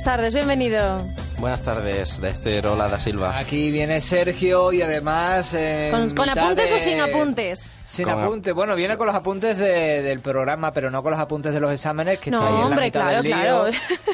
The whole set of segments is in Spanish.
Buenas tardes, bienvenido. Buenas tardes, de este Rola da Silva. Aquí viene Sergio y además... ¿Con, con apuntes o sin apuntes? Sin apuntes. Bueno, viene con los apuntes del programa, pero no con los apuntes de los exámenes, que está ahí en la mitad claro, del lío, claro.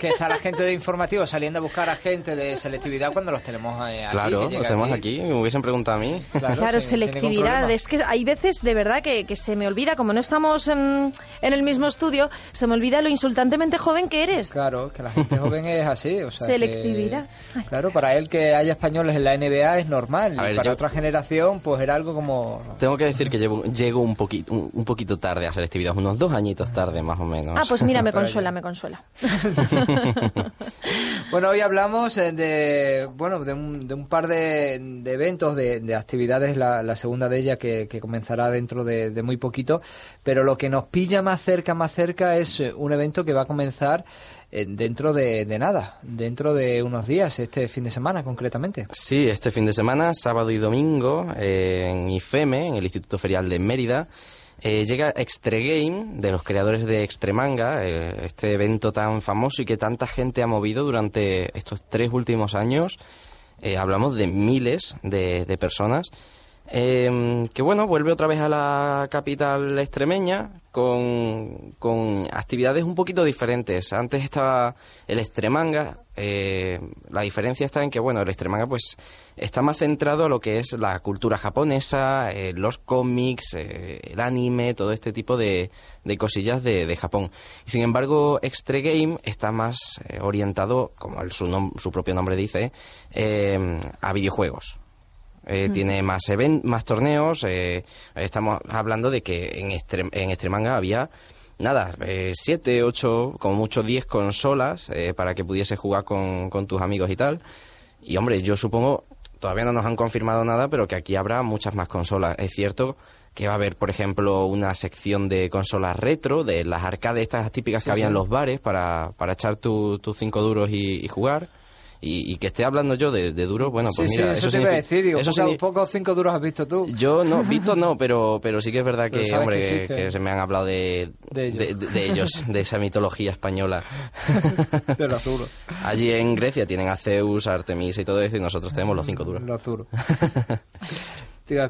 que está la gente de informativo saliendo a buscar a gente de selectividad cuando los tenemos eh, aquí. Claro, los tenemos aquí, me hubiesen preguntado a mí. Claro, sin selectividad. Es que hay veces, de verdad, que, que se me olvida, como no estamos en, en el mismo estudio, se me olvida lo insultantemente joven que eres. Claro, que la gente joven es así. O sea, que- Selectividad. Claro, para él que haya españoles en la NBA es normal. A y ver, para yo- otra generación, pues era algo como... Tengo que decir que llevo, llego un poquito, un, un poquito tarde a selectividad, unos dos añitos tarde más o menos. Ah, pues mira, me consuela, me consuela. Bueno, hoy hablamos eh, de bueno de un, de un par de, de eventos, de, de actividades, la, la segunda de ellas que, que comenzará dentro de, de muy poquito, pero lo que nos pilla más cerca, más cerca es eh, un evento que va a comenzar dentro de, nada, dentro de unos días, este fin de semana concretamente. Sí, este fin de semana, sábado y domingo, eh, en IFEME, en el Instituto Ferial de Mérida, eh, llega Extre Game, de los creadores de Extremanga, eh, este evento tan famoso y que tanta gente ha movido durante estos tres últimos años. Eh, hablamos de miles de, de personas. Eh, que bueno, vuelve otra vez a la capital extremeña con, con actividades un poquito diferentes. Antes estaba el Extremanga, eh, la diferencia está en que bueno, el Extremanga pues está más centrado a lo que es la cultura japonesa, eh, los cómics, eh, el anime, todo este tipo de, de cosillas de, de Japón. Sin embargo, Extre Game está más eh, orientado, como el- su, nom- su propio nombre dice, a videojuegos. Eh, Tiene más even- más torneos. eh, estamos hablando de que en, Extre- en Extremanga había nada, eh, siete, ocho, como mucho diez consolas eh, para que pudiese jugar con, con tus amigos y tal. Y hombre, yo supongo, todavía no nos han confirmado nada, pero que aquí habrá muchas más consolas. Es cierto que va a haber, por ejemplo, una sección de consolas retro, de las arcades estas típicas que Sí, había en los bares para, para echar tu- tus cinco duros y, y jugar. Y, y que esté hablando yo de, de duros, bueno, pues sí, mira, sí, eso, te iba a decir, digo, eso pocos cinco duros has visto tú. yo no, visto no, pero, pero sí que es verdad que, hombre, se me han hablado de, De ellos. de, de- de ellos, de esa mitología española. De los duros. Allí en Grecia tienen a Zeus, a Artemisa y todo eso, y nosotros tenemos los cinco duros. Los duros.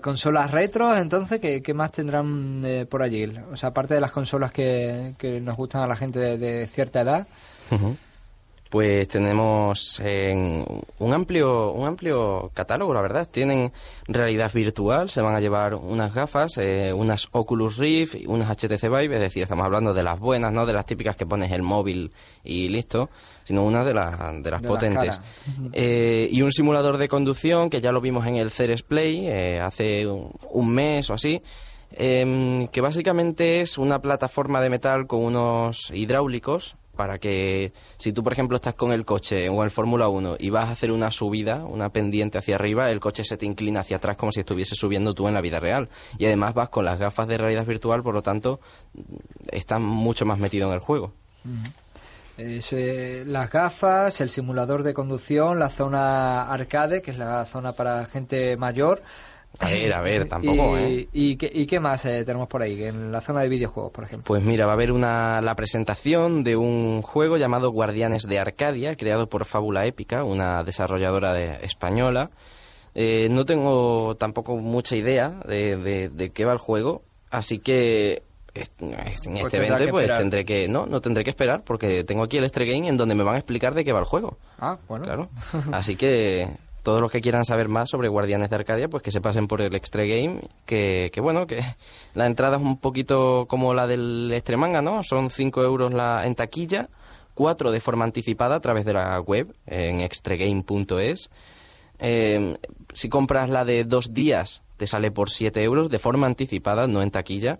Consolas retro, entonces, ¿qué, qué más tendrán eh, por allí? O sea, aparte de las consolas que, que nos gustan a la gente de, de cierta edad. Ujú. Pues tenemos en un amplio un amplio catálogo, la verdad. Tienen realidad virtual, se van a llevar unas gafas, eh, unas Oculus Rift, y unas HTC Vive, es decir, estamos hablando de las buenas, no de las típicas que pones el móvil y listo, sino una de, las de las De potentes. Eh, y un simulador de conducción que ya lo vimos en el Ceres Play eh, hace un, un mes o así. em, que básicamente es una plataforma de metal con unos hidráulicos para que si tú, por ejemplo, estás con el coche o el Fórmula 1 y vas a hacer una subida, una pendiente hacia arriba, el coche se te inclina hacia atrás como si estuviese subiendo tú en la vida real. Y además vas con las gafas de realidad virtual, por lo tanto, estás mucho más metido en el juego. Eh, las gafas, el simulador de conducción, la zona arcade, que es la zona para gente mayor. A ver, a ver, tampoco, y, ¿eh? y qué, y qué más eh, tenemos por ahí? En la zona de videojuegos, por ejemplo. Pues mira, va a haber una, la presentación de un juego llamado Guardianes de Arcadia, creado por Fábula Épica, una desarrolladora de- española. Eh, no tengo tampoco mucha idea de, de- de qué va el juego, así que est- en Pues este evento pues esperar. tendré que no no tendré que esperar porque tengo aquí el Extra Game en donde me van a explicar de qué va el juego Ah, bueno. claro así que todos los que quieran saber más sobre Guardianes de Arcadia, pues que se pasen por el Extra Game, que, bueno, que la entrada es un poquito como la del Extremanga, ¿no? Son 5 euros la, en taquilla, 4 de forma anticipada a través de la web, en extragame.es. Eh, si compras la de dos días, te sale por 7 euros de forma anticipada, no en taquilla.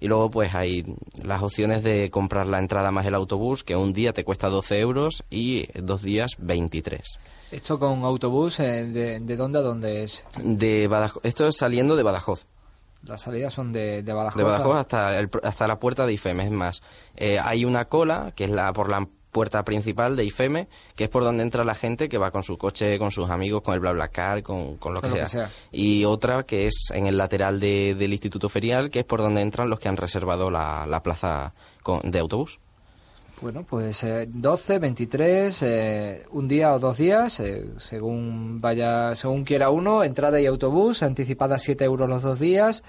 Y luego pues hay las opciones de comprar la entrada más el autobús, que un día te cuesta 12 euros y dos días 23. Esto con autobús, eh, de, ¿de dónde a dónde es? De Badajoz, esto es saliendo de Badajoz. Las salidas son de, de Badajoz. De Badajoz hasta, el- hasta la puerta de IFEME. Es más, eh, hay una cola, que es la por la puerta principal de IFEME, que es por donde entra la gente que va con su coche, con sus amigos, con el BlaBlaCar, con, con lo, que, Con lo sea. que sea. Y otra que es en el lateral de- del Instituto Ferial, que es por donde entran los que han reservado la, la plaza con- de autobús. Bueno, pues eh, 12, 23, eh, un día o dos días, eh, según vaya, según quiera uno, entrada y autobús, anticipada 7 euros los dos días,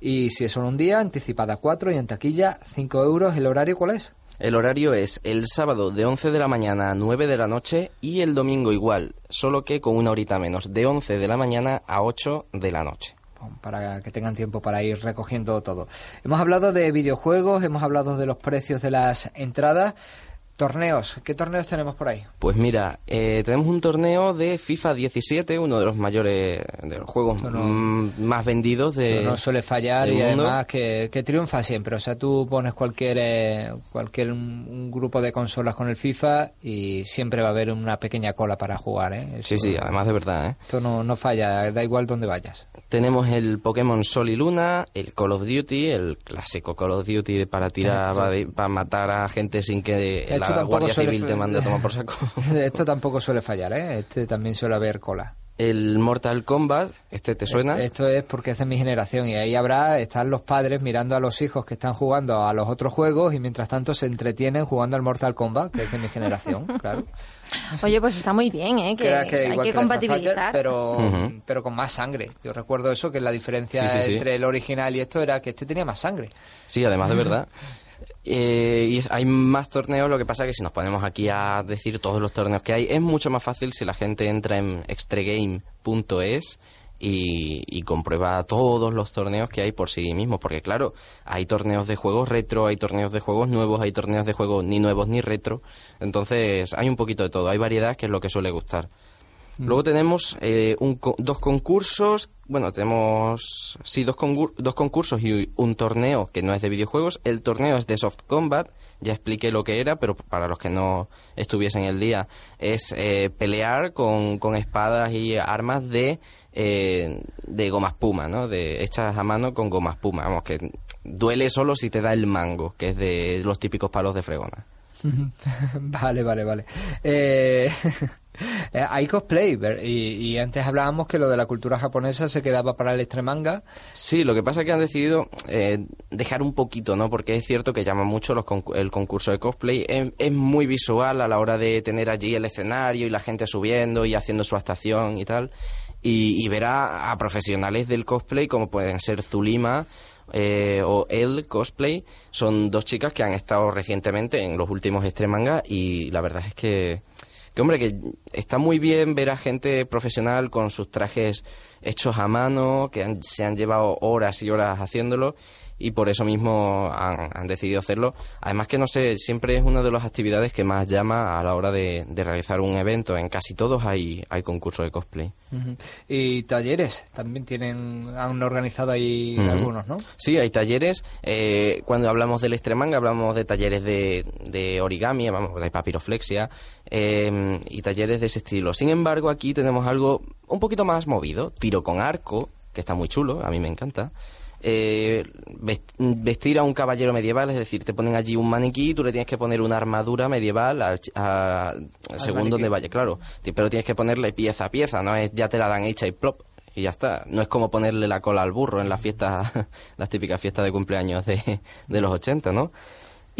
y si es solo un día, anticipada 4 y en taquilla 5 euros. ¿El horario cuál es? El horario es el sábado de 11 de la mañana a 9 de la noche y el domingo igual, solo que con una horita menos, de 11 de la mañana a 8 de la noche para que tengan tiempo para ir recogiendo todo. Hemos hablado de videojuegos, hemos hablado de los precios de las entradas. Torneos, ¿qué torneos tenemos por ahí? Pues mira, eh, tenemos un torneo de FIFA 17, uno de los mayores, de los juegos más vendidos de. No suele fallar y además que, triunfa siempre. O sea, tú pones cualquier, eh, cualquier un, grupo de consolas con el FIFA y siempre va a haber una pequeña cola para jugar, ¿eh? sí, sí, además de verdad, ¿eh? Esto no, no falla, da igual donde vayas. Tenemos el Pokémon Sol y Luna, el Call of Duty, el clásico Call of Duty para tirar, para, matar a gente sin que la Guardia Civil te mande a tomar por saco. Esto tampoco suele fallar, ¿eh? Este también suele haber cola. El Mortal Kombat, ¿este te suena? Esto es porque es de mi generación y ahí habrá, están los padres mirando a los hijos que están jugando a los otros juegos y mientras tanto se entretienen jugando al Mortal Kombat, que es de mi generación, claro. Oye, pues está muy bien, ¿eh? Que, hay que, compatibilizar. pero, pero con más sangre. Yo recuerdo eso, que la diferencia entre el original y esto era que este tenía más sangre. Sí, además de verdad. Eh, y hay más torneos, lo que pasa es que si nos ponemos aquí a decir todos los torneos que hay, es mucho más fácil si la gente entra en extregame.es y, y, comprueba todos los torneos que hay por sí mismo, porque claro, hay torneos de juegos retro, hay torneos de juegos nuevos, hay torneos de juegos ni nuevos ni retro, entonces hay un poquito de todo, hay variedad que es lo que suele gustar. Luego tenemos eh, dos concursos, bueno, tenemos sí dos, dos concursos y un torneo que no es de videojuegos. El torneo es de Soft Combat, ya expliqué lo que era, pero para los que no estuviesen el día, es eh, pelear con, con, espadas y armas de, eh, de goma espuma, ¿no? De, hechas a mano con goma espuma, vamos, que duele solo si te da el mango, que es de los típicos palos de fregona. vale, vale, vale. Eh, hay cosplay y, antes hablábamos que lo de la cultura japonesa se quedaba para el extremanga. Sí, lo que pasa es que han decidido eh, dejar un poquito, ¿no? Porque es cierto que llama mucho el concurso de cosplay. Es, muy visual a la hora de tener allí el escenario y la gente subiendo y haciendo su actuación y tal. Y, y ver a, profesionales del cosplay como pueden ser Zulima eh, o El Cosplay son dos chicas que han estado recientemente en los últimos Extremanga y la verdad es que, que, hombre, que está muy bien ver a gente profesional con sus trajes hechos a mano, que se han llevado horas y horas haciéndolo y por eso mismo han, decidido hacerlo. Además que no sé, siempre es una de las actividades que más llama a la hora de, realizar un evento. En casi todos hay, hay concursos de cosplay. Y talleres, también tienen, han organizado ahí algunos, ¿no? Sí, hay talleres. Eh, cuando hablamos del Extremanga hablamos de talleres de, de origami, de papiroflexia eh, y talleres de ese estilo. Sin embargo, aquí tenemos algo un poquito más movido, tiro con arco, que está muy chulo, a mí me encanta eh, vestir a un caballero medieval, es decir, te ponen allí un maniquí y tú le tienes que poner una armadura medieval a, según donde vaya, claro, pero tienes que ponerle pieza a pieza, no es ya te la dan hecha y plop y ya está. No es como ponerle la cola al burro en las fiestas, las típicas fiestas de cumpleaños de, de los 80, ¿no?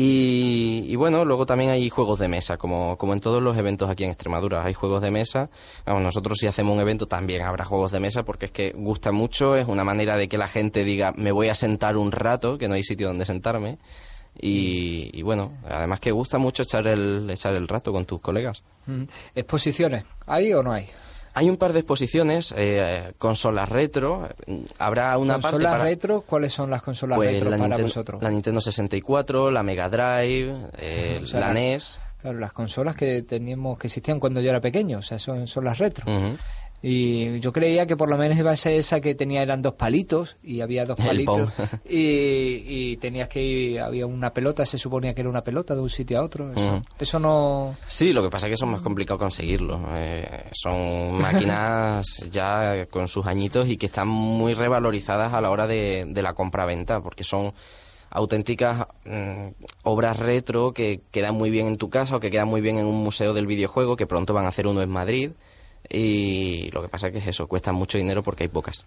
Y, bueno, luego también hay juegos de mesa, como, como en todos los eventos aquí en Extremadura. Hay juegos de mesa. nosotros si hacemos un evento también habrá juegos de mesa porque es que gusta mucho, es una manera de que la gente diga, me voy a sentar un rato, que no hay sitio donde sentarme. Y, bueno, además que gusta mucho echar el, echar el rato con tus colegas. Mm. ¿Exposiciones? ¿Hay o no hay? Hay un par de exposiciones, eh, consolas retro. Habrá una ¿Consolas parte retro? ¿Cuáles son las consolas pues retro para vosotros? La Nintendo 64, la Mega Drive, eh, la, NES. Claro, las consolas que teníamos, que existían cuando yo era pequeño, o sea, son, son las retro. Y yo creía que por lo menos iba a ser esa que tenía, eran dos palitos, y había dos palitos. y, tenías que ir, había una pelota, se suponía que era una pelota de un sitio a otro. Eso, no. Sí, lo que pasa es que eso es más complicado conseguirlo. Eh, son máquinas ya con sus añitos y que están muy revalorizadas a la hora de, de la compra-venta, porque son auténticas mm, obras retro que quedan muy bien en tu casa o que quedan muy bien en un museo del videojuego, que pronto van a hacer uno en Madrid y lo que pasa es que es eso, cuesta mucho dinero porque hay pocas.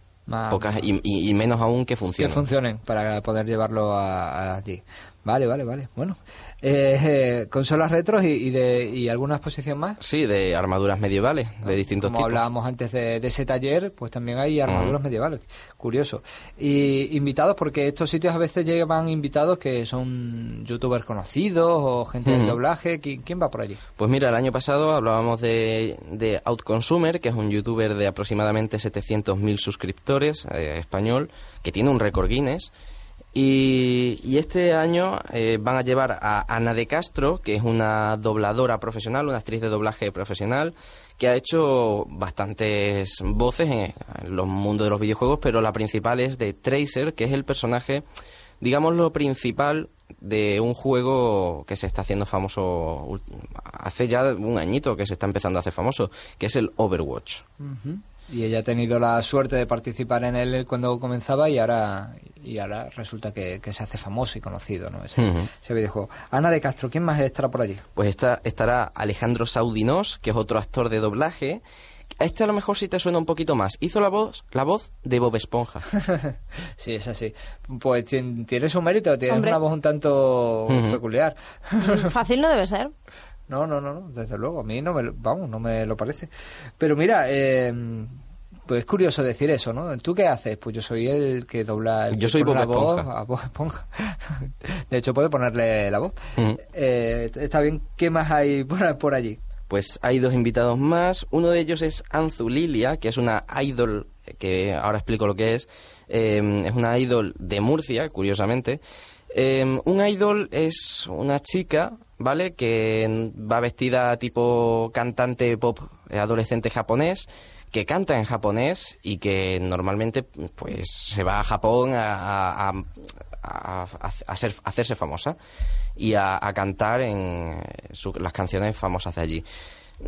pocas Y, menos aún que funcionen. Que funcionen para poder llevarlo allí. Vale, vale, vale. Bueno, eh, eh, consolas retros y, y de y alguna exposición más. Sí, de armaduras medievales, de distintos Como tipos. hablábamos antes de, de ese taller, pues también hay armaduras medievales. Curioso. Y invitados, porque estos sitios a veces llevan invitados que son youtubers conocidos o gente del Ujú. doblaje. ¿Qui- ¿Quién va por allí? Pues mira, el año pasado hablábamos de, de Outconsumer, que es un youtuber de aproximadamente 700.000 suscriptores, eh, español, que tiene un récord Guinness. Y, este año eh, van a llevar a Ana de Castro, que es una dobladora profesional, una actriz de doblaje profesional, que ha hecho bastantes voces en, los mundos de los videojuegos, pero la principal es de Tracer, que es el personaje, digamos, lo principal de un juego que se está haciendo famoso hace ya un añito que se está empezando a hacer famoso, que es el Overwatch. Y ella ha tenido la suerte de participar en él cuando comenzaba y ahora y ahora resulta que, que se hace famoso y conocido, ¿no? Ese, Ujú. ese videojuego. Ana de Castro, ¿quién más estará por allí? Pues está, estará Alejandro Saudinos, que es otro actor de doblaje. A este a lo mejor sí te suena un poquito más. Hizo la voz, la voz de Bob Esponja. sí, es así. Pues tien- tiene su mérito, tiene Hombre. una voz un tanto peculiar. Fácil no debe ser. No, no, no, no, desde luego, a mí no me, lo- vamos, no me lo parece. Pero mira, eh, pues es curioso decir eso, ¿no? ¿Tú qué haces? Pues yo soy el que dobla... el Yo soy Bob voz a Bob Esponja. De hecho, puede ponerle la voz. Ujú. Eh, está bien, ¿qué más hay por, por allí? Pues hay dos invitados más. Uno de ellos es Anzu Lilia, que es una idol, que ahora explico lo que es. Eh, es una idol de Murcia, curiosamente. Eh, un idol es una chica, ¿vale? Que va vestida tipo cantante pop adolescente japonés, que canta en japonés y que normalmente pues se va a Japón a, a- a- ser- hacerse famosa y a, a cantar en su- las canciones famosas de allí.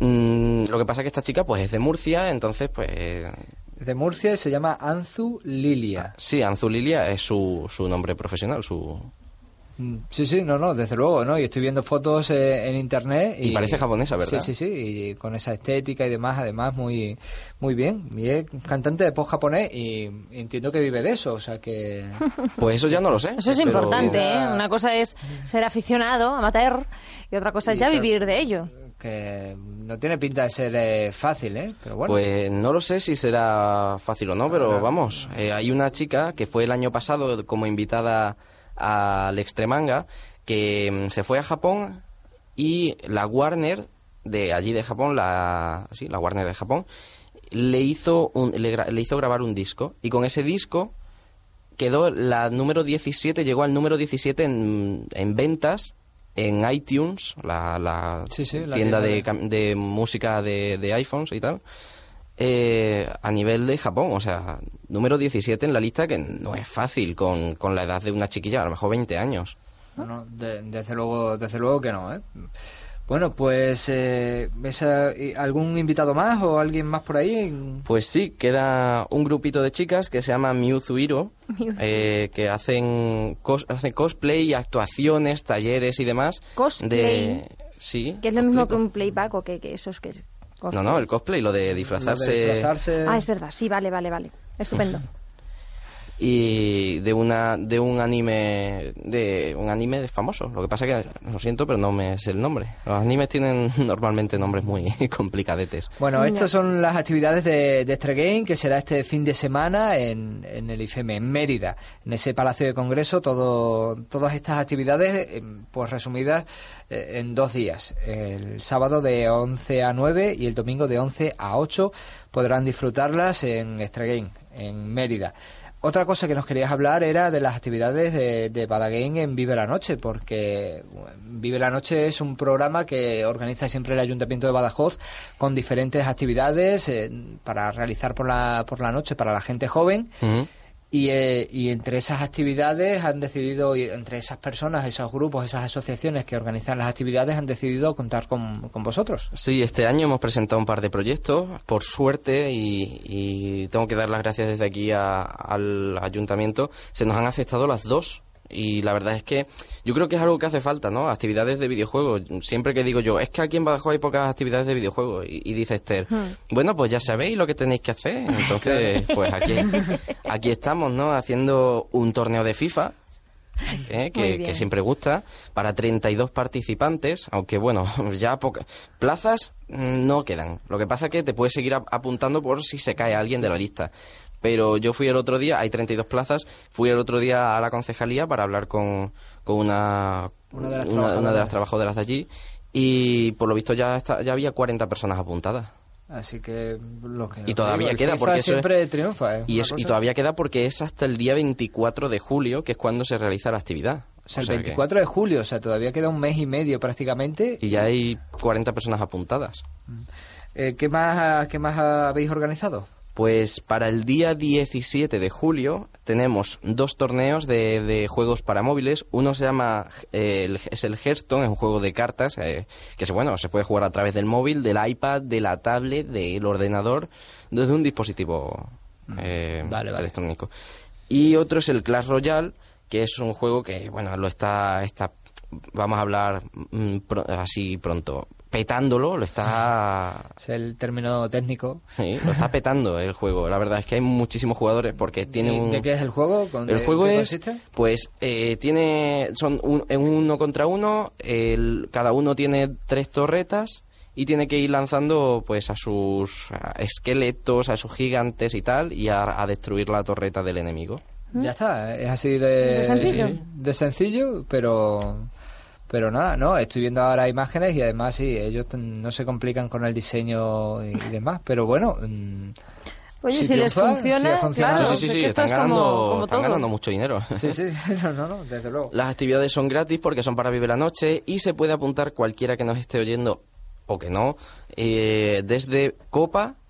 Mm, lo que pasa es que esta chica pues es de Murcia, entonces pues De Murcia y se llama Anzu Lilia. sí, Anzu Lilia es su, su nombre profesional, su Sí, sí, no, no, desde luego, ¿no? Y estoy viendo fotos eh, en internet y... Y parece japonesa, ¿verdad? Sí, sí, sí, y con esa estética y demás, además, muy muy bien. Y es cantante de pop japonés y entiendo que vive de eso, o sea que... pues eso ya no lo sé. Eso es pero- importante, ¿eh? Una cosa es ser aficionado, amateur, y otra cosa es ya vivir de ello. que no tiene pinta de ser eh, fácil, ¿eh? Pero bueno. Pues no lo sé si será fácil o no, pero vamos, eh, hay una chica que fue el año pasado como invitada al Extremanga que mm, se fue a Japón y la Warner de allí de Japón, la sí, la Warner de Japón le hizo un- le, hizo grabar un disco. Y con ese disco quedó la número 17, llegó al número 17 en, en ventas en iTunes, la, la Sí, sí, la tienda de, de música de, de iPhones y tal, eh, a nivel de Japón, o sea, número 17 en la lista que no es fácil con, con la edad de una chiquilla, a lo mejor 20 años. No, no, de- desde luego desde luego que no, ¿eh? Bueno, pues eh, esa- y- ¿algún invitado más o alguien más por ahí? Pues sí, queda un grupito de chicas que se llama Mewtwo eh, que hacen, cos- hacen cosplay, actuaciones, talleres y demás. Cosplay. De, sí. Que es lo mismo que un playback o que, que eso es que No, no, el cosplay, lo de Lo disfrazarse. de disfrazarse- Ah, es verdad, sí, vale, vale, vale. Estupendo. y de una de un anime de un anime famoso lo que pasa que lo siento pero no me sé el nombre los animes tienen normalmente nombres muy complicadetes Bueno, estas son las actividades de, de Extra Game que será este fin de semana en, en el IFEM, en Mérida, en ese Palacio de Congreso. Todo, todas estas actividades, eh, pues resumidas eh, en dos días. El sábado de 11 a 9 y el domingo de 11 a 8 podrán disfrutarlas en Extra Game, en Mérida. Otra cosa que nos querías hablar era de las actividades de, de en Vive la Noche, porque Vive la Noche es un programa que organiza siempre el Ayuntamiento de Badajoz con diferentes actividades eh, para realizar por la, por la noche para la gente joven. Y, eh, y entre esas actividades han decidido, entre esas personas, esos grupos, esas asociaciones que organizan las actividades han decidido contar con, con vosotros. Sí, este año hemos presentado un par de proyectos, por suerte, y, y tengo que dar las gracias desde aquí a- al ayuntamiento. Se nos han aceptado las dos. Y la verdad es que yo creo que es algo que hace falta, ¿no? Actividades de videojuegos. Siempre que digo yo, es que aquí en Badajoz hay pocas actividades de videojuegos. Y, y dice Esther, bueno, pues ya sabéis lo que tenéis que hacer. Entonces, pues aquí, aquí estamos, ¿no? Haciendo un torneo de FIFA ¿eh? Que, siempre gusta, para 32 participantes, aunque bueno, ya pocas plazas mm, no quedan. Lo que pasa es que te puedes seguir ap- apuntando por si se cae alguien de la lista. Pero yo fui el otro día, hay 32 plazas, fui el otro día a la concejalía para hablar con, con una, Una de las una- una de trabajadoras. las trabajadoras de allí y por lo visto ya, está, ya había 40 personas apuntadas. Así que lo que Y todavía queda, FIFA porque eso es- siempre triunfa. ¿eh? Y, es- y todavía queda porque es hasta el día 24 de julio, que es cuando se realiza la actividad. O sea, el sea que- 24 de julio, o sea, todavía queda un mes y medio prácticamente. y ya hay 40 personas apuntadas. Eh, ¿qué, más, ¿Qué más habéis organizado? Pues para el día 17 de julio tenemos dos torneos de, de juegos para móviles. Uno se llama, eh, el- es el Hearthstone, es un juego de cartas eh, que se, bueno, se puede jugar a través del móvil, del iPad, de la tablet, del ordenador, desde un dispositivo eh, vale, vale. electrónico. Y otro es el Clash Royale, que es un juego que, bueno, lo está, está vamos a hablar mm, pro- así pronto, petándolo, lo está Es el término técnico. Sí, lo está petando el juego. La verdad es que hay muchísimos jugadores porque tiene ¿Y un... ¿De qué es el juego? ¿Con- El de- juego qué es, consiste? pues, eh, tiene, son un, en uno contra uno, el- cada uno tiene tres torretas y tiene que ir lanzando, pues, a sus esqueletos, a esos gigantes y tal, y a, a destruir la torreta del enemigo. Ya está, es así de, ¿De sencillo? de sencillo, pero pero nada, no, estoy viendo ahora imágenes y además sí, ellos no se complican con el diseño y, y demás, pero bueno, mm, Oye, Si si, les funciona, si claro, sí, sí, sí, están, como, ganando, como están todo. ganando mucho dinero. sí, sí, no, no, no, desde luego. Las actividades son gratis porque son para Vive la Noche y se puede apuntar cualquiera que nos esté oyendo o que no eh, desde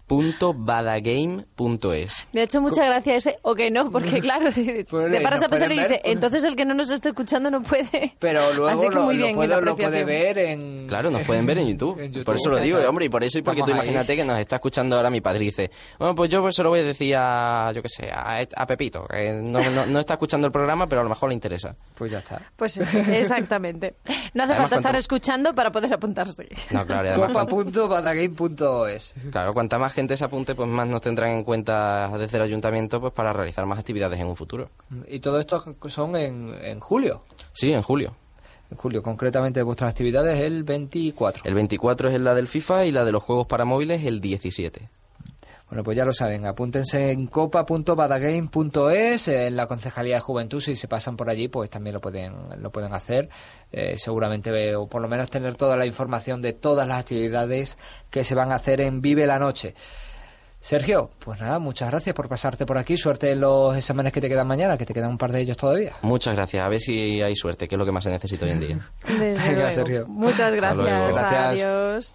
copa.badagame.es. Me ha hecho mucha gracia ese o que no, porque claro, te paras ¿no a pensar y dices, entonces el que no nos está escuchando no puede. Pero luego Así que lo, muy lo bien, puedo- lo puede apreciación. ver en... Claro, nos pueden ver en YouTube. En YouTube, Por eso lo digo, hombre, y por eso y porque tú ahí. imagínate que nos está escuchando ahora mi padre y dice, bueno, pues yo pues se lo voy a decir a, yo qué sé, a, a Pepito, que no, no, no está escuchando el programa, pero a lo mejor le interesa. Pues ya está. Pues eso, exactamente. No hace Además, falta estar cuanto- escuchando para poder apuntarse. No, claro, y además, Copa.badagame.es claro, cuanta más gente se apunte, pues más nos tendrán en cuenta desde el ayuntamiento pues para realizar más actividades en un futuro. Y todo esto son en, en julio. Sí, en julio. En julio, concretamente vuestras actividades el 24. El 24 es la del FIFA y la de los juegos para móviles el 17. Bueno, pues ya lo saben, apúntense en copa.badagame.es, en la Concejalía de Juventud, si se pasan por allí, pues también lo pueden, lo pueden hacer. Eh, seguramente, o por lo menos tener toda la información de todas las actividades que se van a hacer en Vive la Noche. Sergio, pues nada, muchas gracias por pasarte por aquí. Suerte en los exámenes que te quedan mañana, que te quedan un par de ellos todavía. Muchas gracias, a ver si hay suerte, que es lo que más se necesita hoy en día. Desde Venga, luego. Sergio. Muchas. Gracias. Adiós.